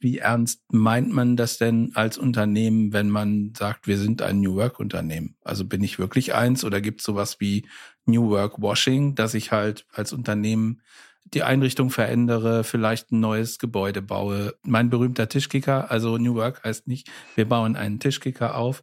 wie ernst meint man das denn als Unternehmen, wenn man sagt, wir sind ein New Work Unternehmen? Also bin ich wirklich eins oder gibt es sowas wie New Work Washing, dass ich halt als Unternehmen die Einrichtung verändere, vielleicht ein neues Gebäude baue. Mein berühmter Tischkicker, also New Work heißt nicht, wir bauen einen Tischkicker auf.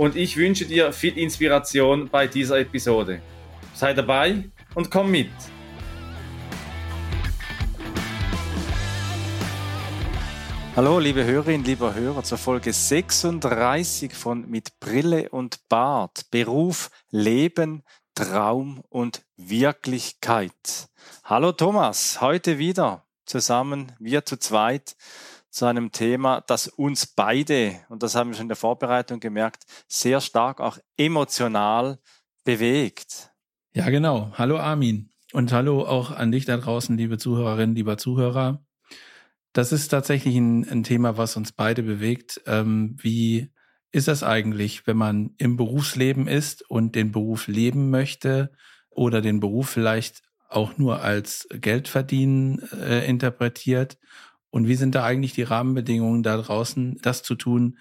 und ich wünsche dir viel Inspiration bei dieser Episode. Sei dabei und komm mit. Hallo, liebe Hörerinnen, lieber Hörer, zur Folge 36 von Mit Brille und Bart. Beruf, Leben, Traum und Wirklichkeit. Hallo Thomas, heute wieder zusammen, wir zu zweit zu einem Thema, das uns beide, und das haben wir schon in der Vorbereitung gemerkt, sehr stark auch emotional bewegt. Ja, genau. Hallo Armin. Und hallo auch an dich da draußen, liebe Zuhörerinnen, lieber Zuhörer. Das ist tatsächlich ein, ein Thema, was uns beide bewegt. Ähm, wie ist das eigentlich, wenn man im Berufsleben ist und den Beruf leben möchte oder den Beruf vielleicht auch nur als Geldverdienen äh, interpretiert und wie sind da eigentlich die Rahmenbedingungen da draußen, das zu tun,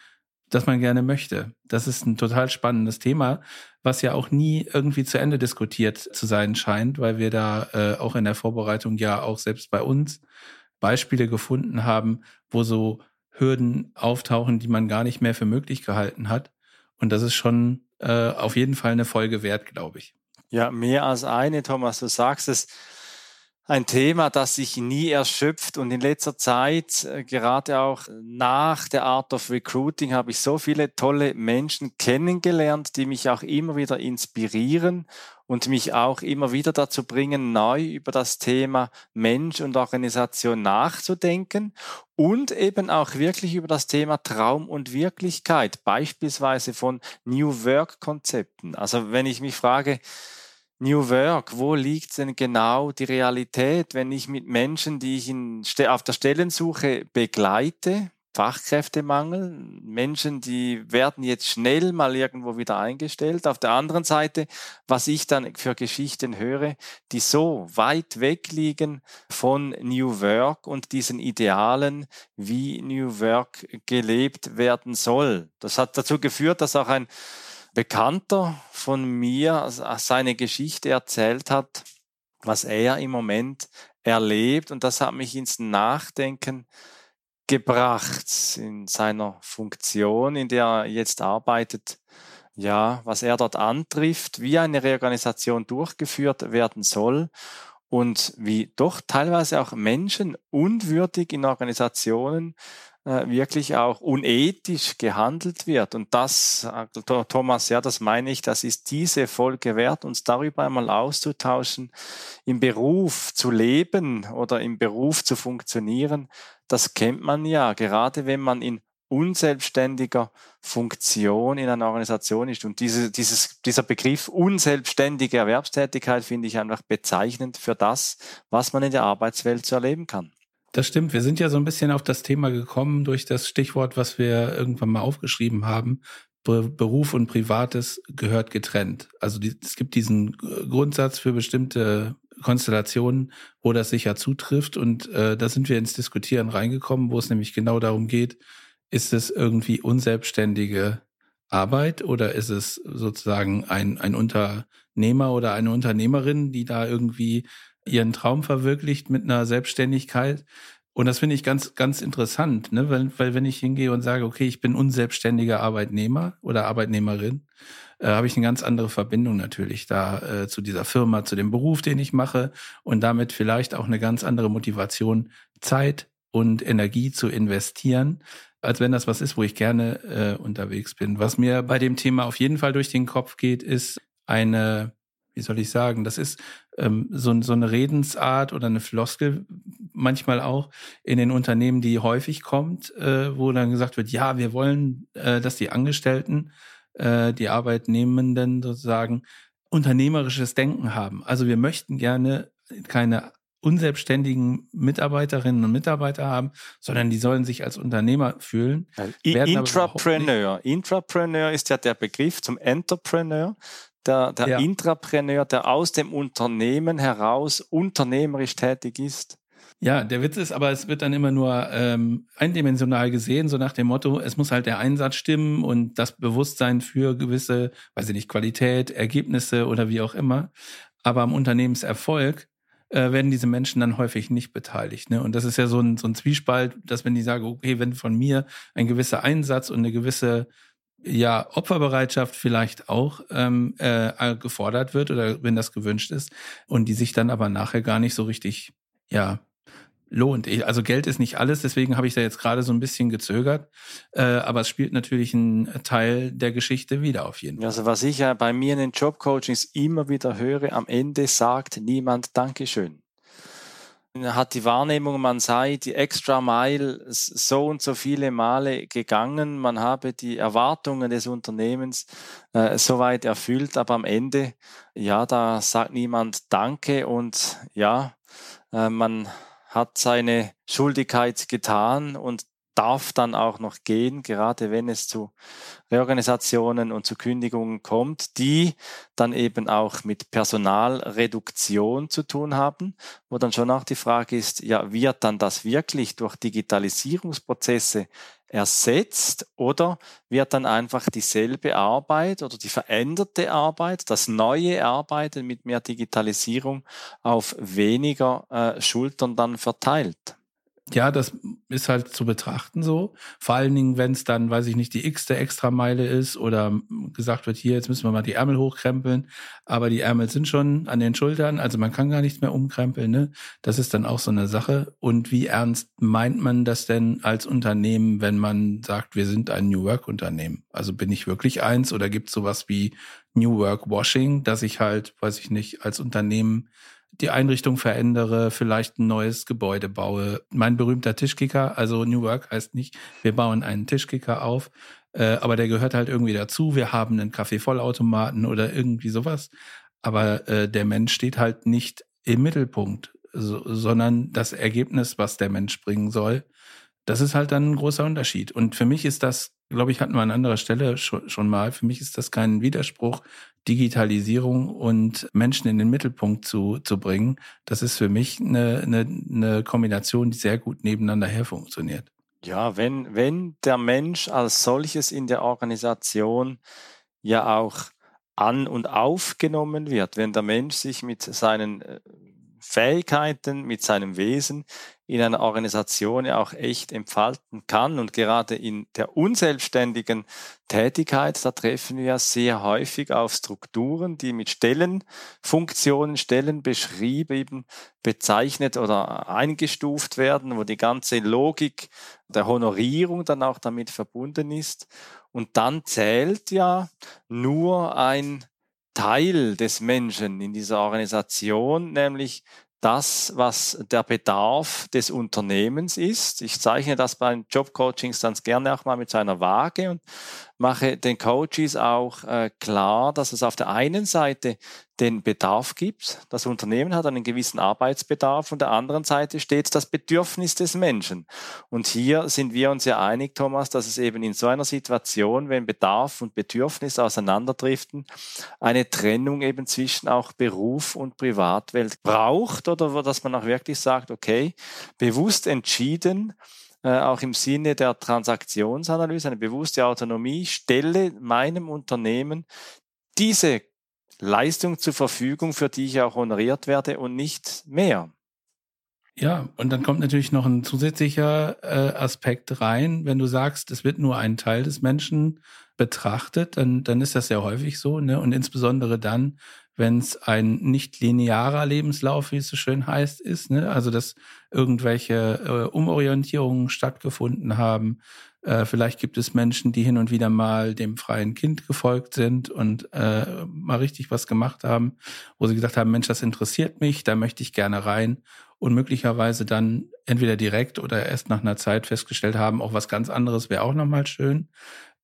das man gerne möchte? Das ist ein total spannendes Thema, was ja auch nie irgendwie zu Ende diskutiert zu sein scheint, weil wir da äh, auch in der Vorbereitung ja auch selbst bei uns Beispiele gefunden haben, wo so Hürden auftauchen, die man gar nicht mehr für möglich gehalten hat. Und das ist schon äh, auf jeden Fall eine Folge wert, glaube ich. Ja, mehr als eine, Thomas. Du sagst es ein Thema, das sich nie erschöpft und in letzter Zeit, äh, gerade auch nach der Art of Recruiting, habe ich so viele tolle Menschen kennengelernt, die mich auch immer wieder inspirieren und mich auch immer wieder dazu bringen, neu über das Thema Mensch und Organisation nachzudenken und eben auch wirklich über das Thema Traum und Wirklichkeit, beispielsweise von New Work Konzepten. Also wenn ich mich frage, New Work, wo liegt denn genau die Realität, wenn ich mit Menschen, die ich in, auf der Stellensuche begleite, Fachkräftemangel, Menschen, die werden jetzt schnell mal irgendwo wieder eingestellt. Auf der anderen Seite, was ich dann für Geschichten höre, die so weit weg liegen von New Work und diesen Idealen, wie New Work gelebt werden soll. Das hat dazu geführt, dass auch ein Bekannter von mir seine Geschichte erzählt hat, was er im Moment erlebt. Und das hat mich ins Nachdenken gebracht in seiner Funktion, in der er jetzt arbeitet. Ja, was er dort antrifft, wie eine Reorganisation durchgeführt werden soll und wie doch teilweise auch Menschen unwürdig in Organisationen wirklich auch unethisch gehandelt wird. Und das, äh, Thomas, ja, das meine ich, das ist diese Folge wert, uns darüber einmal auszutauschen, im Beruf zu leben oder im Beruf zu funktionieren. Das kennt man ja, gerade wenn man in unselbstständiger Funktion in einer Organisation ist. Und diese, dieses, dieser Begriff unselbstständige Erwerbstätigkeit finde ich einfach bezeichnend für das, was man in der Arbeitswelt zu erleben kann. Das stimmt. Wir sind ja so ein bisschen auf das Thema gekommen durch das Stichwort, was wir irgendwann mal aufgeschrieben haben. Beruf und Privates gehört getrennt. Also die, es gibt diesen Grundsatz für bestimmte Konstellationen, wo das sicher zutrifft. Und äh, da sind wir ins Diskutieren reingekommen, wo es nämlich genau darum geht, ist es irgendwie unselbstständige Arbeit oder ist es sozusagen ein, ein Unternehmer oder eine Unternehmerin, die da irgendwie ihren Traum verwirklicht mit einer Selbstständigkeit. Und das finde ich ganz, ganz interessant, ne? weil, weil wenn ich hingehe und sage, okay, ich bin unselbstständiger Arbeitnehmer oder Arbeitnehmerin, äh, habe ich eine ganz andere Verbindung natürlich da äh, zu dieser Firma, zu dem Beruf, den ich mache und damit vielleicht auch eine ganz andere Motivation, Zeit und Energie zu investieren, als wenn das was ist, wo ich gerne äh, unterwegs bin. Was mir bei dem Thema auf jeden Fall durch den Kopf geht, ist eine wie soll ich sagen, das ist ähm, so, so eine Redensart oder eine Floskel manchmal auch in den Unternehmen, die häufig kommt, äh, wo dann gesagt wird, ja, wir wollen, äh, dass die Angestellten, äh, die Arbeitnehmenden sozusagen unternehmerisches Denken haben. Also wir möchten gerne keine unselbstständigen Mitarbeiterinnen und Mitarbeiter haben, sondern die sollen sich als Unternehmer fühlen. Intrapreneur. Intrapreneur ist ja der Begriff zum Entrepreneur. Der, der ja. Intrapreneur, der aus dem Unternehmen heraus unternehmerisch tätig ist. Ja, der Witz ist aber, es wird dann immer nur ähm, eindimensional gesehen, so nach dem Motto, es muss halt der Einsatz stimmen und das Bewusstsein für gewisse, weiß ich nicht, Qualität, Ergebnisse oder wie auch immer. Aber am Unternehmenserfolg äh, werden diese Menschen dann häufig nicht beteiligt. Ne? Und das ist ja so ein, so ein Zwiespalt, dass wenn die sagen, okay, wenn von mir ein gewisser Einsatz und eine gewisse ja, Opferbereitschaft vielleicht auch ähm, äh, gefordert wird oder wenn das gewünscht ist und die sich dann aber nachher gar nicht so richtig ja lohnt. Also Geld ist nicht alles, deswegen habe ich da jetzt gerade so ein bisschen gezögert. Äh, aber es spielt natürlich einen Teil der Geschichte wieder auf jeden Fall. Also was ich ja bei mir in den Jobcoachings immer wieder höre, am Ende sagt niemand Dankeschön. Hat die Wahrnehmung, man sei die extra Mile so und so viele Male gegangen, man habe die Erwartungen des Unternehmens äh, soweit erfüllt, aber am Ende, ja, da sagt niemand Danke. Und ja, äh, man hat seine Schuldigkeit getan. Und darf dann auch noch gehen, gerade wenn es zu Reorganisationen und zu Kündigungen kommt, die dann eben auch mit Personalreduktion zu tun haben, wo dann schon auch die Frage ist, ja, wird dann das wirklich durch Digitalisierungsprozesse ersetzt oder wird dann einfach dieselbe Arbeit oder die veränderte Arbeit, das neue Arbeiten mit mehr Digitalisierung auf weniger äh, Schultern dann verteilt? Ja, das ist halt zu betrachten so. Vor allen Dingen, wenn es dann, weiß ich nicht, die x-te Extrameile ist oder gesagt wird, hier, jetzt müssen wir mal die Ärmel hochkrempeln, aber die Ärmel sind schon an den Schultern, also man kann gar nichts mehr umkrempeln, ne? Das ist dann auch so eine Sache. Und wie ernst meint man das denn als Unternehmen, wenn man sagt, wir sind ein New Work Unternehmen? Also bin ich wirklich eins oder gibt es sowas wie New Work Washing, dass ich halt, weiß ich nicht, als Unternehmen die Einrichtung verändere, vielleicht ein neues Gebäude baue. Mein berühmter Tischkicker, also New Work heißt nicht, wir bauen einen Tischkicker auf, äh, aber der gehört halt irgendwie dazu. Wir haben einen Kaffeevollautomaten oder irgendwie sowas. Aber äh, der Mensch steht halt nicht im Mittelpunkt, so, sondern das Ergebnis, was der Mensch bringen soll. Das ist halt dann ein großer Unterschied. Und für mich ist das, glaube ich, hatten wir an anderer Stelle schon, schon mal, für mich ist das kein Widerspruch, Digitalisierung und Menschen in den Mittelpunkt zu, zu bringen, das ist für mich eine, eine, eine Kombination, die sehr gut nebeneinander her funktioniert. Ja, wenn, wenn der Mensch als solches in der Organisation ja auch an und aufgenommen wird, wenn der Mensch sich mit seinen äh, Fähigkeiten, mit seinem Wesen in einer Organisation ja auch echt entfalten kann. Und gerade in der unselbstständigen Tätigkeit, da treffen wir ja sehr häufig auf Strukturen, die mit Stellenfunktionen, Stellen beschrieben, bezeichnet oder eingestuft werden, wo die ganze Logik der Honorierung dann auch damit verbunden ist. Und dann zählt ja nur ein Teil des Menschen in dieser Organisation, nämlich das, was der Bedarf des Unternehmens ist. Ich zeichne das bei Jobcoachings ganz gerne auch mal mit seiner Waage und mache den Coaches auch äh, klar, dass es auf der einen Seite den Bedarf gibt. Das Unternehmen hat einen gewissen Arbeitsbedarf und der anderen Seite steht das Bedürfnis des Menschen. Und hier sind wir uns ja einig, Thomas, dass es eben in so einer Situation, wenn Bedarf und Bedürfnis auseinanderdriften, eine Trennung eben zwischen auch Beruf und Privatwelt braucht oder dass man auch wirklich sagt, okay, bewusst entschieden, äh, auch im Sinne der Transaktionsanalyse, eine bewusste Autonomie, stelle meinem Unternehmen diese Leistung zur Verfügung, für die ich auch honoriert werde und nicht mehr. Ja, und dann kommt natürlich noch ein zusätzlicher äh, Aspekt rein. Wenn du sagst, es wird nur ein Teil des Menschen betrachtet, dann, dann ist das sehr häufig so. Ne? Und insbesondere dann, wenn es ein nicht linearer Lebenslauf, wie es so schön heißt, ist. Ne? Also dass irgendwelche äh, Umorientierungen stattgefunden haben, Äh, vielleicht gibt es Menschen, die hin und wieder mal dem freien Kind gefolgt sind und äh, mal richtig was gemacht haben, wo sie gesagt haben, Mensch, das interessiert mich, da möchte ich gerne rein und möglicherweise dann entweder direkt oder erst nach einer Zeit festgestellt haben, auch was ganz anderes wäre auch nochmal schön,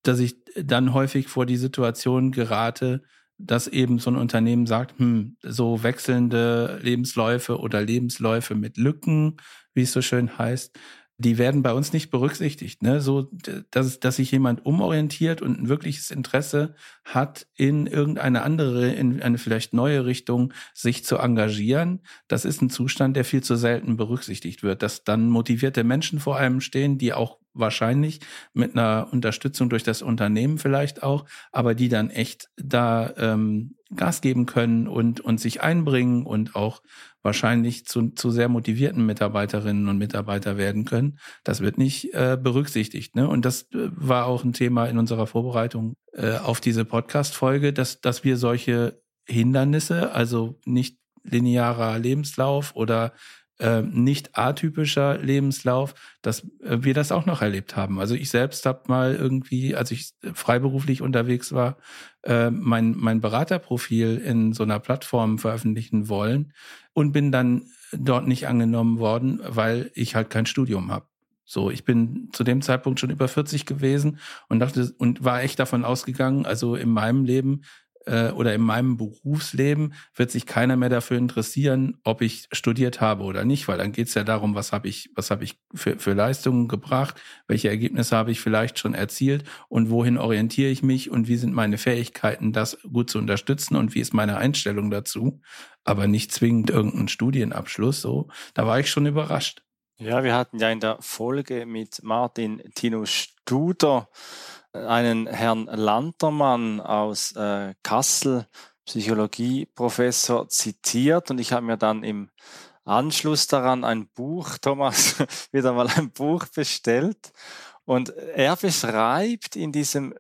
dass ich dann häufig vor die Situation gerate, dass eben so ein Unternehmen sagt, hm, so wechselnde Lebensläufe oder Lebensläufe mit Lücken, wie es so schön heißt, die werden bei uns nicht berücksichtigt. Ne? So, dass, dass sich jemand umorientiert und ein wirkliches Interesse hat, in irgendeine andere, in eine vielleicht neue Richtung sich zu engagieren. Das ist ein Zustand, der viel zu selten berücksichtigt wird. Dass dann motivierte Menschen vor einem stehen, die auch wahrscheinlich mit einer Unterstützung durch das Unternehmen vielleicht auch, aber die dann echt da ähm, Gas geben können und, und sich einbringen und auch wahrscheinlich zu, zu sehr motivierten Mitarbeiterinnen und Mitarbeiter werden können. Das wird nicht äh, berücksichtigt. Ne? Und das äh, war auch ein Thema in unserer Vorbereitung äh, auf diese Podcast-Folge, dass, dass wir solche Hindernisse, also nicht linearer Lebenslauf oder äh, nicht atypischer Lebenslauf, dass äh, wir das auch noch erlebt haben. Also ich selbst habe mal irgendwie, als ich freiberuflich unterwegs war, äh, mein, mein Beraterprofil in so einer Plattform veröffentlichen wollen und bin dann dort nicht angenommen worden, weil ich halt kein Studium habe. So, ich bin zu dem Zeitpunkt schon über 40 gewesen und dachte und war echt davon ausgegangen, also in meinem Leben äh, oder in meinem Berufsleben wird sich keiner mehr dafür interessieren, ob ich studiert habe oder nicht, weil dann geht es ja darum, was habe ich, was habe ich für, für Leistungen gebracht, welche Ergebnisse habe ich vielleicht schon erzielt und wohin orientiere ich mich und wie sind meine Fähigkeiten, das gut zu unterstützen und wie ist meine Einstellung dazu, aber nicht zwingend irgendein Studienabschluss. So, da war ich schon überrascht. Ja, wir hatten ja in der Folge mit Martin Tino Studer einen Herrn Lantermann aus äh, Kassel, Psychologieprofessor, zitiert. Und ich habe mir dann im Anschluss daran ein Buch, Thomas, wieder mal ein Buch bestellt. Und er beschreibt in diesem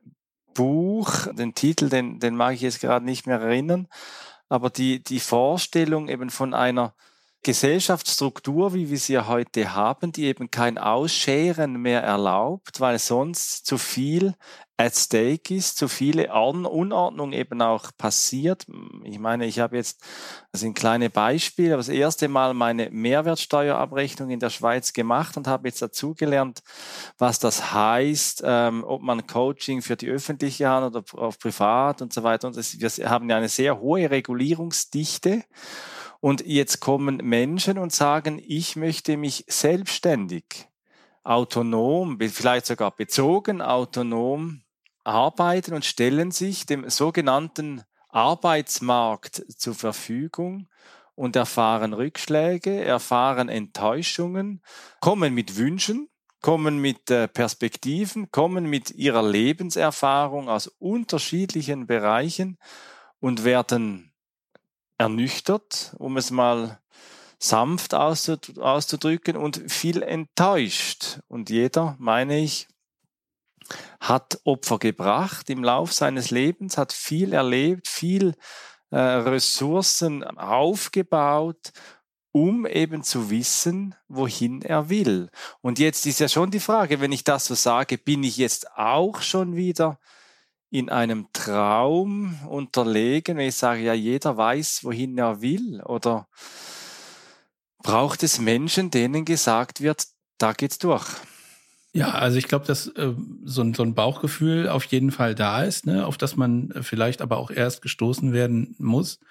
Buch, den Titel, den, den mag ich jetzt gerade nicht mehr erinnern, aber die, die Vorstellung eben von einer Gesellschaftsstruktur, wie wir sie heute haben, die eben kein Ausscheren mehr erlaubt, weil sonst zu viel at stake ist, zu viele Unordnung eben auch passiert. Ich meine, ich habe jetzt, das sind kleine Beispiele, das erste Mal meine Mehrwertsteuerabrechnung in der Schweiz gemacht und habe jetzt dazugelernt, was das heißt, ähm, ob man Coaching für die öffentliche Hand oder auf privat und so weiter. Und das, wir haben ja eine sehr hohe Regulierungsdichte. Und jetzt kommen Menschen und sagen, ich möchte mich selbstständig, autonom, vielleicht sogar bezogen, autonom arbeiten und stellen sich dem sogenannten Arbeitsmarkt zur Verfügung und erfahren Rückschläge, erfahren Enttäuschungen, kommen mit Wünschen, kommen mit äh, Perspektiven, kommen mit ihrer Lebenserfahrung aus unterschiedlichen Bereichen und werden ernüchtert, um es mal sanft auszudrücken, und viel enttäuscht. Und jeder, meine ich, hat Opfer gebracht im Lauf seines Lebens, hat viel erlebt, viel äh, Ressourcen aufgebaut, um eben zu wissen, wohin er will. Und jetzt ist ja schon die Frage, wenn ich das so sage, bin ich jetzt auch schon wieder in einem Traum unterlegen, wenn ich sage, ja, jeder weiß, wohin er will? Oder braucht es Menschen, denen gesagt wird, da geht's durch? Ja, also ich glaube, dass äh, so, ein, so ein Bauchgefühl auf jeden Fall da ist, ne, auf das man vielleicht aber auch erst gestoßen werden muss.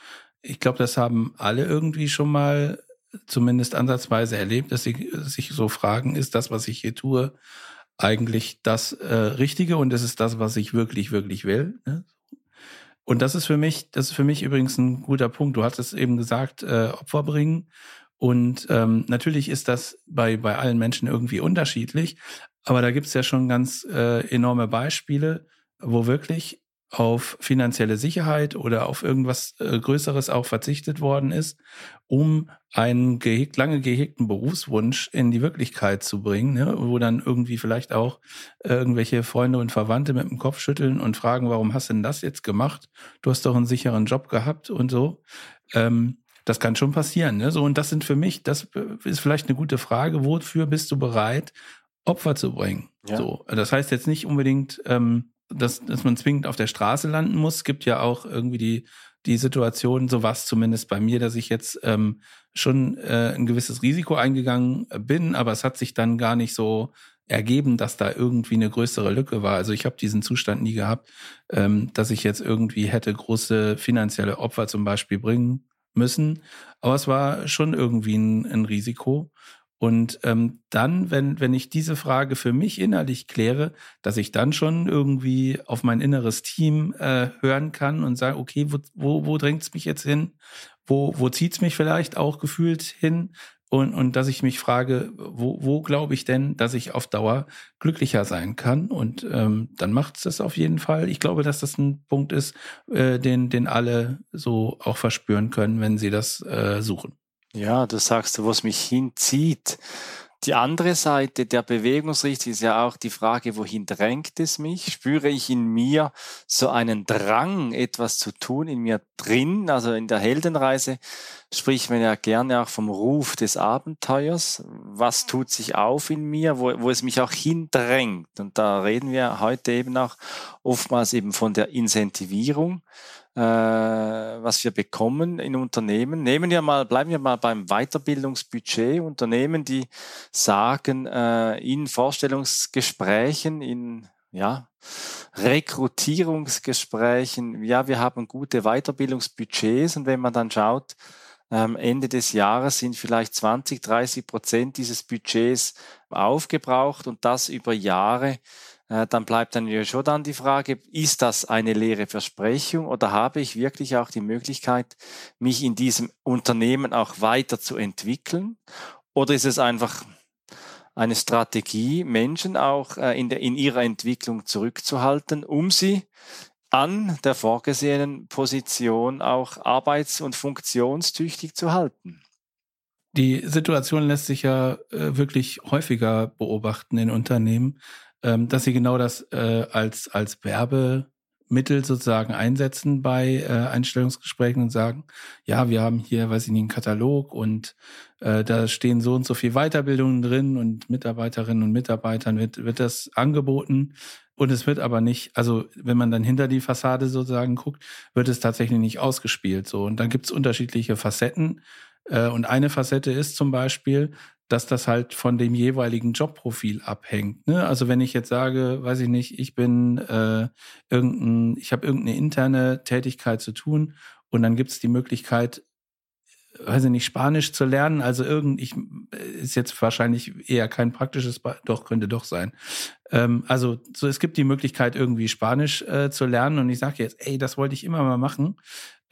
Ich glaube, das haben alle irgendwie schon mal zumindest ansatzweise erlebt, dass sie sich so fragen, ist das, was ich hier tue, eigentlich das äh, Richtige und das ist das, was ich wirklich, wirklich will. Ne? Und das ist für mich, das ist für mich übrigens ein guter Punkt. Du hattest eben gesagt, äh, Opfer bringen. Und ähm, natürlich ist das bei, bei allen Menschen irgendwie unterschiedlich, aber da gibt's ja schon ganz äh, enorme Beispiele, wo wirklich auf finanzielle Sicherheit oder auf irgendwas äh, Größeres auch verzichtet worden ist, um einen gehegt, lange gehegten Berufswunsch in die Wirklichkeit zu bringen, ne? wo dann irgendwie vielleicht auch äh, irgendwelche Freunde und Verwandte mit dem Kopf schütteln und fragen, warum hast du denn das jetzt gemacht? Du hast doch einen sicheren Job gehabt und so. Ähm, das kann schon passieren. Ne? So, und das sind für mich, das ist vielleicht eine gute Frage, wofür bist du bereit, Opfer zu bringen. Ja. So, das heißt jetzt nicht unbedingt, ähm, dass, dass man zwingend auf der Straße landen muss. Es gibt ja auch irgendwie die, die Situation, so war es zumindest bei mir, dass ich jetzt ähm, schon äh, ein gewisses Risiko eingegangen bin, aber es hat sich dann gar nicht so ergeben, dass da irgendwie eine größere Lücke war. Also ich habe diesen Zustand nie gehabt, ähm, dass ich jetzt irgendwie hätte große finanzielle Opfer zum Beispiel bringen müssen. Aber es war schon irgendwie ein, ein Risiko. Und ähm, dann, wenn, wenn ich diese Frage für mich innerlich kläre, dass ich dann schon irgendwie auf mein inneres Team äh, hören kann und sage, okay, wo, wo, wo drängt es mich jetzt hin? Wo, wo zieht es mich vielleicht auch gefühlt hin? Und, und dass ich mich frage, wo, wo glaube ich denn, dass ich auf Dauer glücklicher sein kann? Und ähm, dann macht es das auf jeden Fall. Ich glaube, dass das ein Punkt ist, äh, den, den alle so auch verspüren können, wenn sie das äh, suchen. Ja, du sagst, wo es mich hinzieht. Die andere Seite der Bewegungsrichtung ist ja auch die Frage, wohin drängt es mich? Spüre ich in mir so einen Drang, etwas zu tun, in mir drin? Also in der Heldenreise spricht man ja gerne auch vom Ruf des Abenteuers. Was tut sich auf in mir, wo, wo es mich auch hindrängt? Und da reden wir heute eben auch oftmals eben von der Incentivierung äh, was wir bekommen in Unternehmen. Nehmen wir mal, bleiben wir mal beim Weiterbildungsbudget. Unternehmen, die sagen äh, in Vorstellungsgesprächen, in ja, Rekrutierungsgesprächen, ja, wir haben gute Weiterbildungsbudgets und wenn man dann schaut, ähm, Ende des Jahres sind vielleicht 20, 30 Prozent dieses Budgets aufgebraucht und das über Jahre dann bleibt dann ja schon dann die Frage, ist das eine leere Versprechung oder habe ich wirklich auch die Möglichkeit, mich in diesem Unternehmen auch weiterzuentwickeln? Oder ist es einfach eine Strategie, Menschen auch äh, in, der, in ihrer Entwicklung zurückzuhalten, um sie an der vorgesehenen Position auch arbeits- und funktionstüchtig zu halten? Die Situation lässt sich ja äh, wirklich häufiger beobachten in Unternehmen, ähm, dass sie genau das äh, als, als Werbemittel sozusagen einsetzen bei äh, Einstellungsgesprächen und sagen, ja, wir haben hier, weiß ich nicht, einen Katalog und äh, da stehen so und so viel Weiterbildungen drin und Mitarbeiterinnen und Mitarbeitern wird, wird das angeboten. Und es wird aber nicht, also wenn man dann hinter die Fassade sozusagen guckt, wird es tatsächlich nicht ausgespielt. So. Und dann gibt es unterschiedliche Facetten. Äh, und eine Facette ist zum Beispiel, dass das halt von dem jeweiligen Jobprofil abhängt. Ne? Also wenn ich jetzt sage, weiß ich nicht, ich bin äh, irgendein, ich habe irgendeine interne Tätigkeit zu tun und dann gibt es die Möglichkeit, weiß ich nicht, Spanisch zu lernen. Also irgend, ich ist jetzt wahrscheinlich eher kein praktisches, doch könnte doch sein. Ähm, also so, es gibt die Möglichkeit irgendwie Spanisch äh, zu lernen und ich sage jetzt, ey, das wollte ich immer mal machen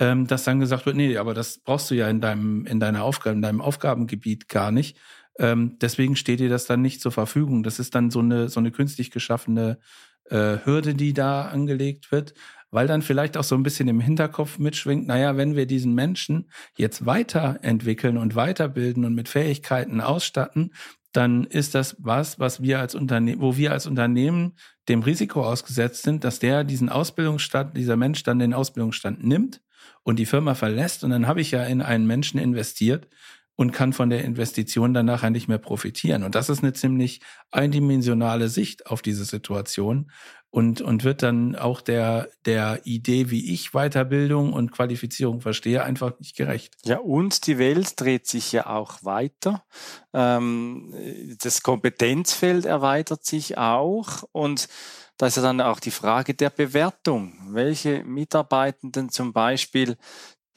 ähm, dass dann gesagt wird, nee, aber das brauchst du ja in deinem, in deiner Aufgabe, in deinem Aufgabengebiet gar nicht. Ähm, deswegen steht dir das dann nicht zur Verfügung. Das ist dann so eine, so eine künstlich geschaffene äh, Hürde, die da angelegt wird, weil dann vielleicht auch so ein bisschen im Hinterkopf mitschwingt, naja, wenn wir diesen Menschen jetzt weiterentwickeln und weiterbilden und mit Fähigkeiten ausstatten, dann ist das was, was wir als Unternehmen, wo wir als Unternehmen dem Risiko ausgesetzt sind, dass der diesen Ausbildungsstand, dieser Mensch dann den Ausbildungsstand nimmt und die Firma verlässt. Und dann habe ich ja in einen Menschen investiert, und kann von der Investition dann nachher nicht mehr profitieren. Und das ist eine ziemlich eindimensionale Sicht auf diese Situation und, und wird dann auch der, der Idee, wie ich Weiterbildung und Qualifizierung verstehe, einfach nicht gerecht. Ja, und die Welt dreht sich ja auch weiter. Ähm, das Kompetenzfeld erweitert sich auch und da ist ja dann auch die Frage der Bewertung. Welche Mitarbeitenden zum Beispiel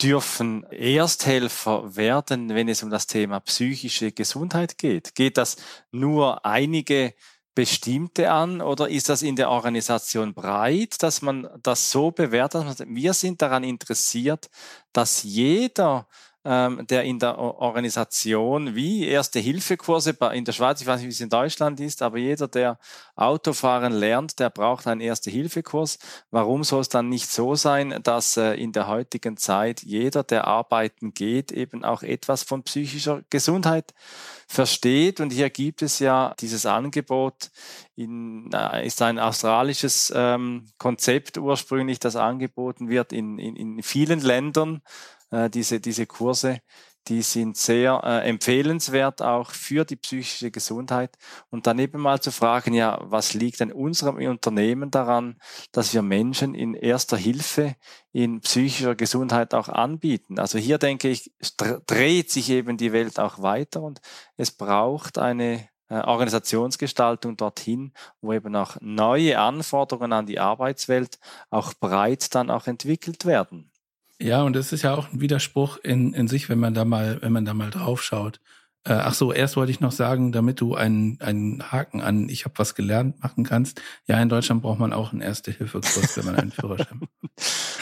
dürfen Ersthelfer werden, wenn es um das Thema psychische Gesundheit geht? Geht das nur einige bestimmte an oder ist das in der Organisation breit, dass man das so bewertet? Wir sind daran interessiert, dass jeder ähm, der in der Organisation wie Erste-Hilfe-Kurse in der Schweiz, ich weiß nicht, wie es in Deutschland ist, aber jeder, der Autofahren lernt, der braucht einen Erste-Hilfe-Kurs. Warum soll es dann nicht so sein, dass äh, in der heutigen Zeit jeder, der arbeiten geht, eben auch etwas von psychischer Gesundheit versteht? Und hier gibt es ja dieses Angebot, in, äh, ist ein australisches ähm, Konzept ursprünglich, das angeboten wird in, in, in vielen Ländern äh, diese, diese Kurse die sind sehr äh, empfehlenswert auch für die psychische Gesundheit. Und dann eben mal zu fragen, ja, was liegt denn unserem Unternehmen daran, dass wir Menschen in erster Hilfe in psychischer Gesundheit auch anbieten? Also hier denke ich, dreht sich eben die Welt auch weiter und es braucht eine äh, Organisationsgestaltung dorthin, wo eben auch neue Anforderungen an die Arbeitswelt auch breit dann auch entwickelt werden. Ja, und es ist ja auch ein Widerspruch in, in sich, wenn man da mal, wenn man da mal drauf schaut. Äh, ach so, erst wollte ich noch sagen, damit du einen, einen Haken an ich habe was gelernt machen kannst. Ja, in Deutschland braucht man auch einen Erste-Hilfe-Kurs, wenn man einen Führerschein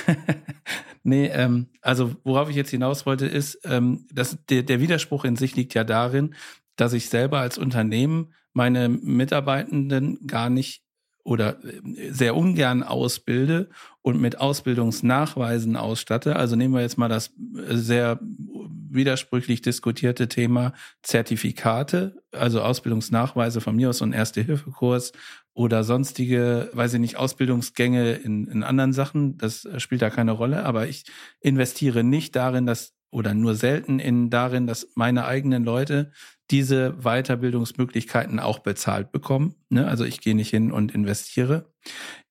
Nee, ähm, also worauf ich jetzt hinaus wollte, ist, ähm, dass der, der Widerspruch in sich liegt ja darin, dass ich selber als Unternehmen meine Mitarbeitenden gar nicht oder äh, sehr ungern ausbilde und mit Ausbildungsnachweisen ausstatte. Also nehmen wir jetzt mal das äh, sehr widersprüchlich diskutierte Thema Zertifikate, also Ausbildungsnachweise von mir aus ein Erste-Hilfe-Kurs oder sonstige, weiß ich nicht, Ausbildungsgänge in, in anderen Sachen. Das spielt da keine Rolle. Aber ich investiere nicht darin, dass oder nur selten in darin, dass meine eigenen Leute diese Weiterbildungsmöglichkeiten auch bezahlt bekommen. Ne? Also ich gehe nicht hin und investiere.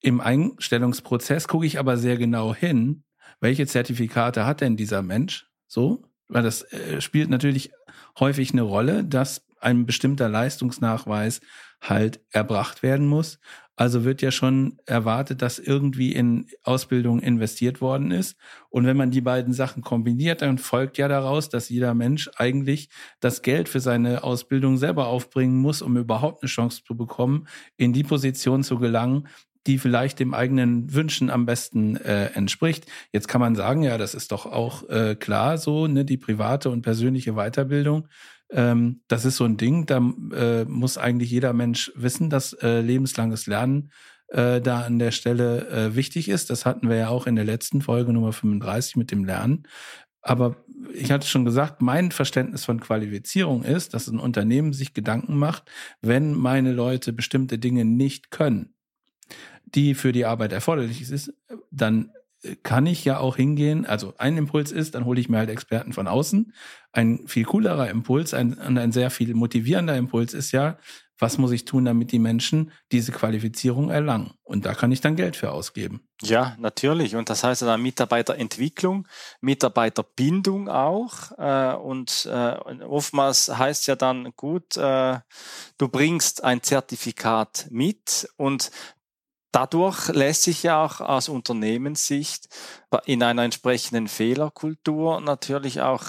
Im Einstellungsprozess gucke ich aber sehr genau hin, welche Zertifikate hat denn dieser Mensch? So, weil das äh, spielt natürlich häufig eine Rolle, dass ein bestimmter Leistungsnachweis halt erbracht werden muss. Also wird ja schon erwartet, dass irgendwie in Ausbildung investiert worden ist. Und wenn man die beiden Sachen kombiniert, dann folgt ja daraus, dass jeder Mensch eigentlich das Geld für seine Ausbildung selber aufbringen muss, um überhaupt eine Chance zu bekommen, in die Position zu gelangen, die vielleicht dem eigenen Wünschen am besten äh, entspricht. Jetzt kann man sagen, ja, das ist doch auch äh, klar so, ne, die private und persönliche Weiterbildung ähm, das ist so ein Ding, da äh, muss eigentlich jeder Mensch wissen, dass äh, lebenslanges Lernen äh, da an der Stelle äh, wichtig ist. Das hatten wir ja auch in der letzten Folge Nummer 35 mit dem Lernen. Aber ich hatte schon gesagt, mein Verständnis von Qualifizierung ist, dass ein Unternehmen sich Gedanken macht, wenn meine Leute bestimmte Dinge nicht können, die für die Arbeit erforderlich ist, dann kann ich ja auch hingehen. Also ein Impuls ist, dann hole ich mir halt Experten von außen. Ein viel coolerer Impuls ein, und ein sehr viel motivierender Impuls ist ja, was muss ich tun, damit die Menschen diese Qualifizierung erlangen? Und da kann ich dann Geld für ausgeben. Ja, natürlich. Und das heißt dann Mitarbeiterentwicklung, Mitarbeiterbindung auch. Äh, und äh, oftmals heißt ja dann, gut, äh, du bringst ein Zertifikat mit und Dadurch lässt sich ja auch aus Unternehmenssicht in einer entsprechenden Fehlerkultur natürlich auch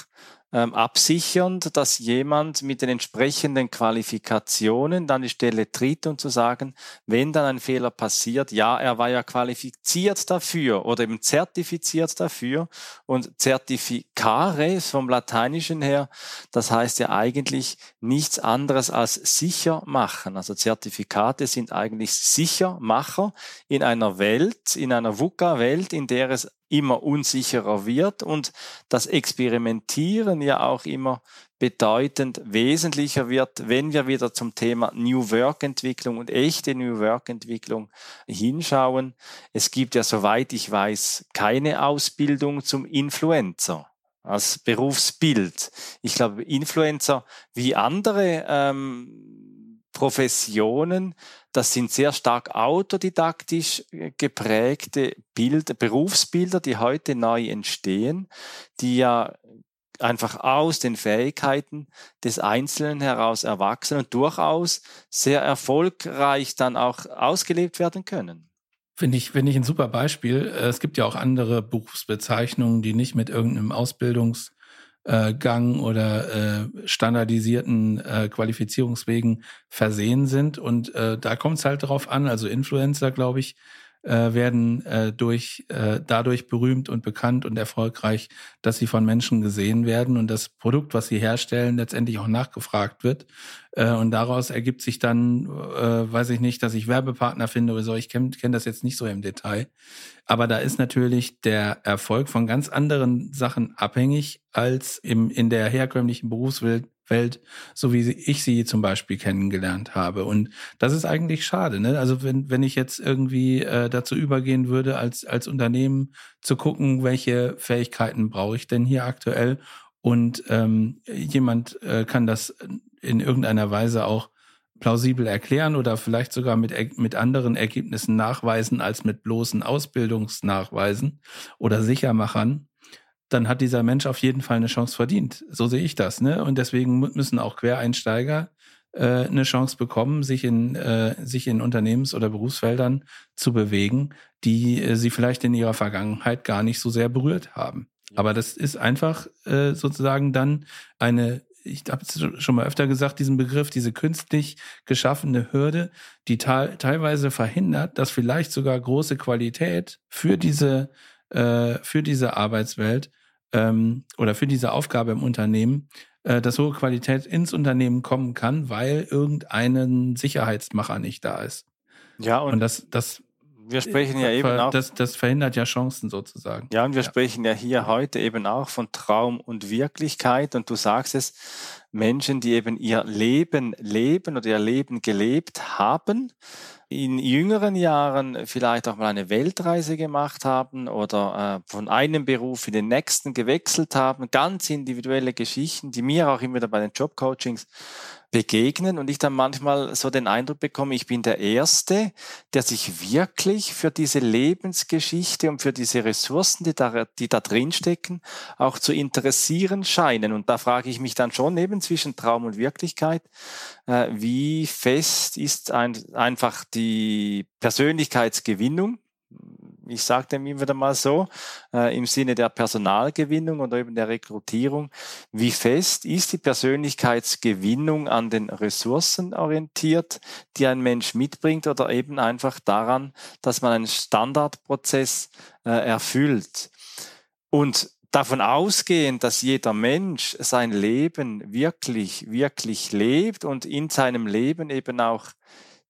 ähm, absichernd, dass jemand mit den entsprechenden Qualifikationen dann die Stelle tritt und zu sagen, wenn dann ein Fehler passiert, ja, er war ja qualifiziert dafür oder eben zertifiziert dafür und Zertifikare vom Lateinischen her, das heißt ja eigentlich nichts anderes als sicher machen. Also Zertifikate sind eigentlich Sichermacher in einer Welt, in einer VUCA-Welt, in der es immer unsicherer wird und das Experimentieren ja auch immer bedeutend wesentlicher wird, wenn wir wieder zum Thema New Work Entwicklung und echte New Work Entwicklung hinschauen. Es gibt ja, soweit ich weiß, keine Ausbildung zum Influencer als Berufsbild. Ich glaube, Influencer wie andere ähm, Professionen das sind sehr stark autodidaktisch äh, geprägte Bilder, Berufsbilder, die heute neu entstehen, die ja einfach aus den Fähigkeiten des Einzelnen heraus erwachsen und durchaus sehr erfolgreich dann auch ausgelebt werden können. Finde ich, finde ich ein super Beispiel. Es gibt ja auch andere Berufsbezeichnungen, die nicht mit irgendeinem Ausbildungs- äh, Gang oder äh, standardisierten äh, Qualifizierungswegen versehen sind. Und äh, da kommt es halt drauf an. Also Influencer, glaube ich, äh, werden äh, durch äh, dadurch berühmt und bekannt und erfolgreich, dass sie von Menschen gesehen werden und das Produkt, was sie herstellen, letztendlich auch nachgefragt wird. Äh, und daraus ergibt sich dann, äh, weiß ich nicht, dass ich Werbepartner finde oder so. Ich kenne kenn das jetzt nicht so im Detail. Aber da ist natürlich der Erfolg von ganz anderen Sachen abhängig als im, in der herkömmlichen Berufswelt Welt, so wie ich sie zum Beispiel kennengelernt habe. Und das ist eigentlich schade. Ne? Also wenn, wenn ich jetzt irgendwie äh, dazu übergehen würde, als, als Unternehmen zu gucken, welche Fähigkeiten brauche ich denn hier aktuell und ähm, jemand äh, kann das in irgendeiner Weise auch plausibel erklären oder vielleicht sogar mit, mit anderen Ergebnissen nachweisen als mit bloßen Ausbildungsnachweisen oder Sichermachern, dann hat dieser Mensch auf jeden Fall eine Chance verdient. So sehe ich das. Ne? Und deswegen müssen auch Quereinsteiger äh, eine Chance bekommen, sich in, äh, sich in Unternehmens- oder Berufsfeldern zu bewegen, die äh, sie vielleicht in ihrer Vergangenheit gar nicht so sehr berührt haben. Aber das ist einfach äh, sozusagen dann eine ich habe es schon mal öfter gesagt, diesen Begriff, diese künstlich geschaffene Hürde, die teilweise verhindert, dass vielleicht sogar große Qualität für diese, äh, für diese Arbeitswelt ähm, oder für diese Aufgabe im Unternehmen, äh, dass hohe Qualität ins Unternehmen kommen kann, weil irgendein Sicherheitsmacher nicht da ist. Ja, und, und das, das wir sprechen ja eben auch. Das, das verhindert ja Chancen sozusagen. Ja, und wir ja. sprechen ja hier heute eben auch von Traum und Wirklichkeit. Und du sagst es, Menschen, die eben ihr Leben leben oder ihr Leben gelebt haben, in jüngeren Jahren vielleicht auch mal eine Weltreise gemacht haben oder äh, von einem Beruf in den nächsten gewechselt haben, ganz individuelle Geschichten, die mir auch immer wieder bei den Jobcoachings begegnen und ich dann manchmal so den Eindruck bekomme, ich bin der Erste, der sich wirklich für diese Lebensgeschichte und für diese Ressourcen, die da, die da drin stecken, auch zu interessieren scheinen. Und da frage ich mich dann schon eben zwischen Traum und Wirklichkeit, äh, wie fest ist ein, einfach die Persönlichkeitsgewinnung ich sage dem immer wieder mal so, äh, im Sinne der Personalgewinnung oder eben der Rekrutierung, wie fest ist die Persönlichkeitsgewinnung an den Ressourcen orientiert, die ein Mensch mitbringt oder eben einfach daran, dass man einen Standardprozess äh, erfüllt. Und davon ausgehend, dass jeder Mensch sein Leben wirklich, wirklich lebt und in seinem Leben eben auch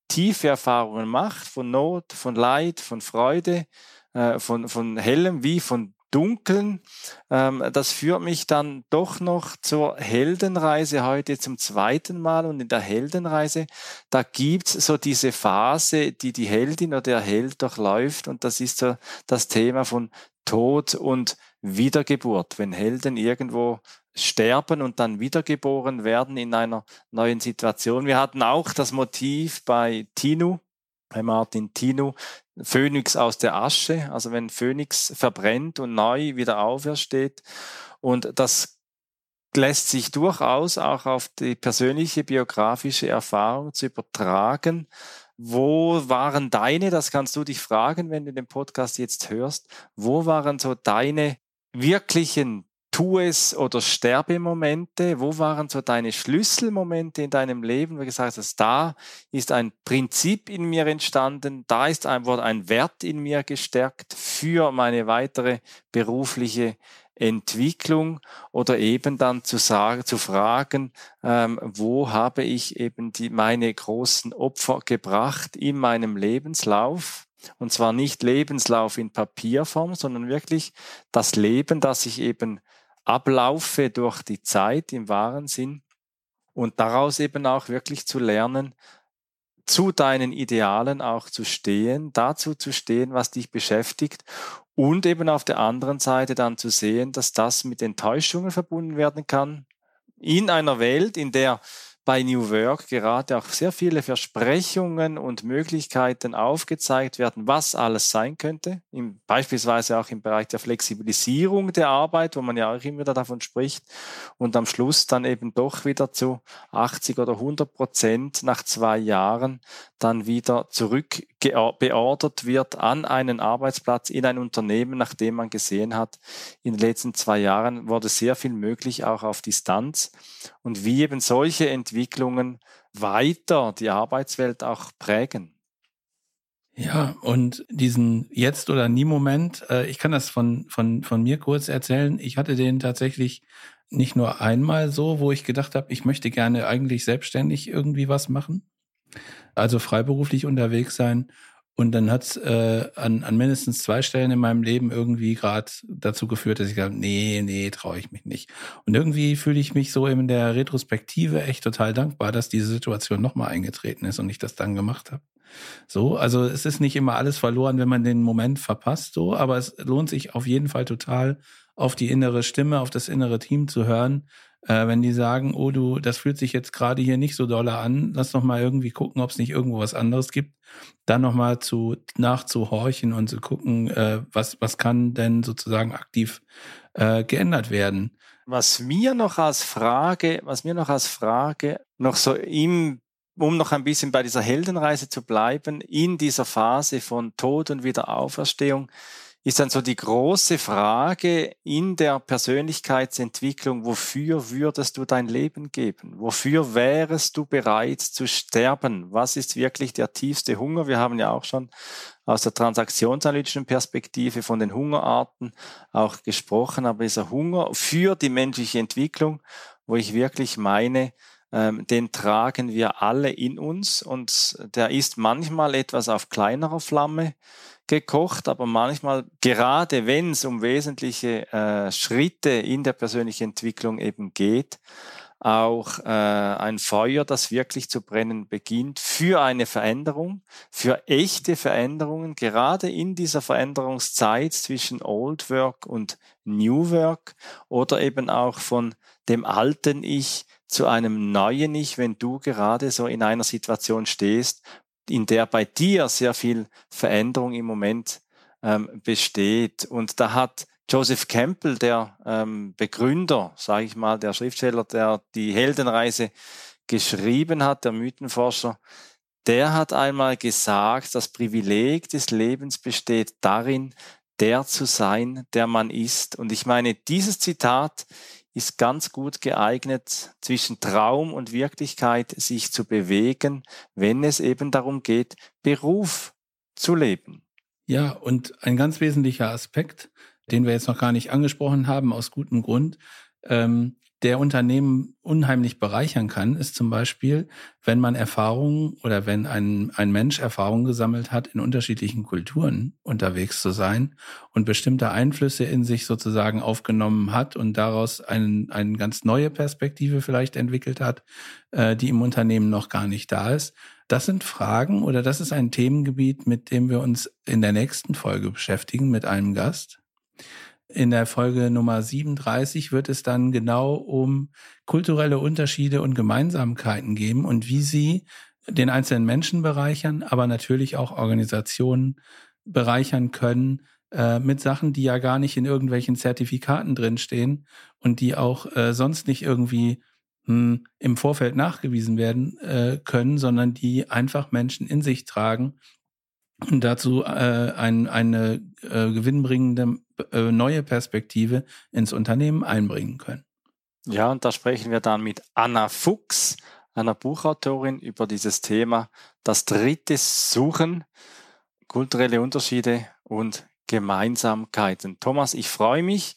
tiefe Erfahrungen macht, von Not, von Leid, von Freude, äh, von, von hellem wie von dunkeln. Ähm, das führt mich dann doch noch zur Heldenreise heute zum zweiten Mal. Und in der Heldenreise, da gibt's so diese Phase, die die Heldin oder der Held durchläuft. Und das ist so das Thema von Tod und Wiedergeburt. Wenn Helden irgendwo sterben und dann wiedergeboren werden in einer neuen Situation. Wir hatten auch das Motiv bei Tinu, bei Martin Tinu, Phönix aus der Asche, also wenn Phönix verbrennt und neu wieder aufersteht. Und das lässt sich durchaus auch auf die persönliche biografische Erfahrung zu übertragen. Wo waren deine, das kannst du dich fragen, wenn du den Podcast jetzt hörst, wo waren so deine wirklichen Tu es oder Sterbemomente? Wo waren so deine Schlüsselmomente in deinem Leben, wo du gesagt hast, da ist ein Prinzip in mir entstanden, da ist ein, wurde ein Wert in mir gestärkt für meine weitere berufliche Entwicklung oder eben dann zu sagen, zu fragen, ähm, wo habe ich eben die, meine großen Opfer gebracht in meinem Lebenslauf? Und zwar nicht Lebenslauf in Papierform, sondern wirklich das Leben, das ich eben ablaufe durch die Zeit im wahren Sinn und daraus eben auch wirklich zu lernen, zu deinen Idealen auch zu stehen, dazu zu stehen, was dich beschäftigt und eben auf der anderen Seite dann zu sehen, dass das mit Enttäuschungen verbunden werden kann. In einer Welt, in der bei New Work gerade auch sehr viele Versprechungen und Möglichkeiten aufgezeigt werden, was alles sein könnte. Im, beispielsweise auch im Bereich der Flexibilisierung der Arbeit, wo man ja auch immer wieder davon spricht und am Schluss dann eben doch wieder zu 80 oder 100 Prozent nach zwei Jahren dann wieder zurückbeordert wird an einen Arbeitsplatz in ein Unternehmen, nachdem man gesehen hat, in den letzten zwei Jahren wurde sehr viel möglich, auch auf Distanz. Und wie eben solche Entwicklungen weiter die Arbeitswelt auch prägen. Ja, und diesen Jetzt- oder Nie-Moment, äh, ich kann das von, von, von mir kurz erzählen. Ich hatte den tatsächlich nicht nur einmal so, wo ich gedacht habe, ich möchte gerne eigentlich selbstständig irgendwie was machen, also freiberuflich unterwegs sein. Und dann hat's äh, an, an mindestens zwei Stellen in meinem Leben irgendwie gerade dazu geführt, dass ich gesagt nee, nee, traue ich mich nicht. Und irgendwie fühle ich mich so in der Retrospektive echt total dankbar, dass diese Situation nochmal eingetreten ist und ich das dann gemacht habe. So, also es ist nicht immer alles verloren, wenn man den Moment verpasst, so, aber es lohnt sich auf jeden Fall total, auf die innere Stimme, auf das innere Team zu hören. Äh, wenn die sagen, oh du, das fühlt sich jetzt gerade hier nicht so dolle an, lass doch mal irgendwie gucken, ob es nicht irgendwo was anderes gibt, dann nochmal zu nachzuhorchen und zu gucken, äh, was, was kann denn sozusagen aktiv äh, geändert werden. Was mir noch als Frage, was mir noch als Frage noch so im um noch ein bisschen bei dieser Heldenreise zu bleiben, in dieser Phase von Tod und Wiederauferstehung, ist dann so die große Frage in der Persönlichkeitsentwicklung, wofür würdest du dein Leben geben? Wofür wärest du bereit zu sterben? Was ist wirklich der tiefste Hunger? Wir haben ja auch schon aus der transaktionsanalytischen Perspektive von den Hungerarten auch gesprochen, aber dieser Hunger für die menschliche Entwicklung, wo ich wirklich meine, ähm, den tragen wir alle in uns und der ist manchmal etwas auf kleinerer Flamme gekocht, aber manchmal, gerade wenn es um wesentliche äh, Schritte in der persönlichen Entwicklung eben geht, auch äh, ein Feuer, das wirklich zu brennen beginnt für eine Veränderung, für echte Veränderungen, gerade in dieser Veränderungszeit zwischen Old Work und New Work oder eben auch von dem alten Ich zu einem neuen Ich, wenn du gerade so in einer Situation stehst, in der bei dir sehr viel Veränderung im Moment ähm, besteht. Und da hat Joseph Campbell, der ähm, Begründer, sage ich mal, der Schriftsteller, der die Heldenreise geschrieben hat, der Mythenforscher, der hat einmal gesagt, das Privileg des Lebens besteht darin, der zu sein, der man ist. Und ich meine, dieses Zitat ist ganz gut geeignet, zwischen Traum und Wirklichkeit sich zu bewegen, wenn es eben darum geht, Beruf zu leben. Ja, und ein ganz wesentlicher Aspekt, den wir jetzt noch gar nicht angesprochen haben, aus gutem Grund, ähm, der Unternehmen unheimlich bereichern kann, ist zum Beispiel, wenn man Erfahrungen oder wenn ein, ein Mensch Erfahrungen gesammelt hat, in unterschiedlichen Kulturen unterwegs zu sein und bestimmte Einflüsse in sich sozusagen aufgenommen hat und daraus einen, eine ganz neue Perspektive vielleicht entwickelt hat, äh, die im Unternehmen noch gar nicht da ist. Das sind Fragen oder das ist ein Themengebiet, mit dem wir uns in der nächsten Folge beschäftigen mit einem Gast. In der Folge Nummer 37 wird es dann genau um kulturelle Unterschiede und Gemeinsamkeiten geben und wie sie den einzelnen Menschen bereichern, aber natürlich auch Organisationen bereichern können äh, mit Sachen, die ja gar nicht in irgendwelchen Zertifikaten drinstehen und die auch äh, sonst nicht irgendwie mh, hm, im Vorfeld nachgewiesen werden äh, können, sondern die einfach Menschen in sich tragen dazu äh, ein, eine äh, gewinnbringende äh, neue Perspektive ins Unternehmen einbringen können. Ja, und da sprechen wir dann mit Anna Fuchs, einer Buchautorin, über dieses Thema das dritte Suchen, kulturelle Unterschiede und Gemeinsamkeiten. Thomas, ich freue mich,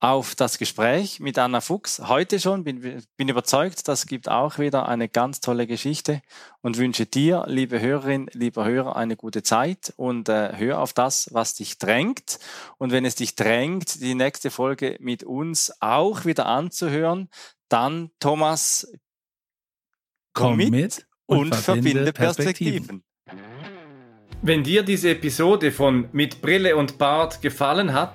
auf das Gespräch mit Anna Fuchs heute schon. Bin, bin überzeugt, das gibt auch wieder eine ganz tolle Geschichte und wünsche dir, liebe Hörerin, lieber Hörer, eine gute Zeit und äh, hör auf das, was dich drängt. Und wenn es dich drängt, die nächste Folge mit uns auch wieder anzuhören, dann, Thomas, komm, komm mit, mit, und, und verbinde Perspektiven. Perspektiven. Wenn dir diese Episode von Mit Brille und Bart gefallen hat,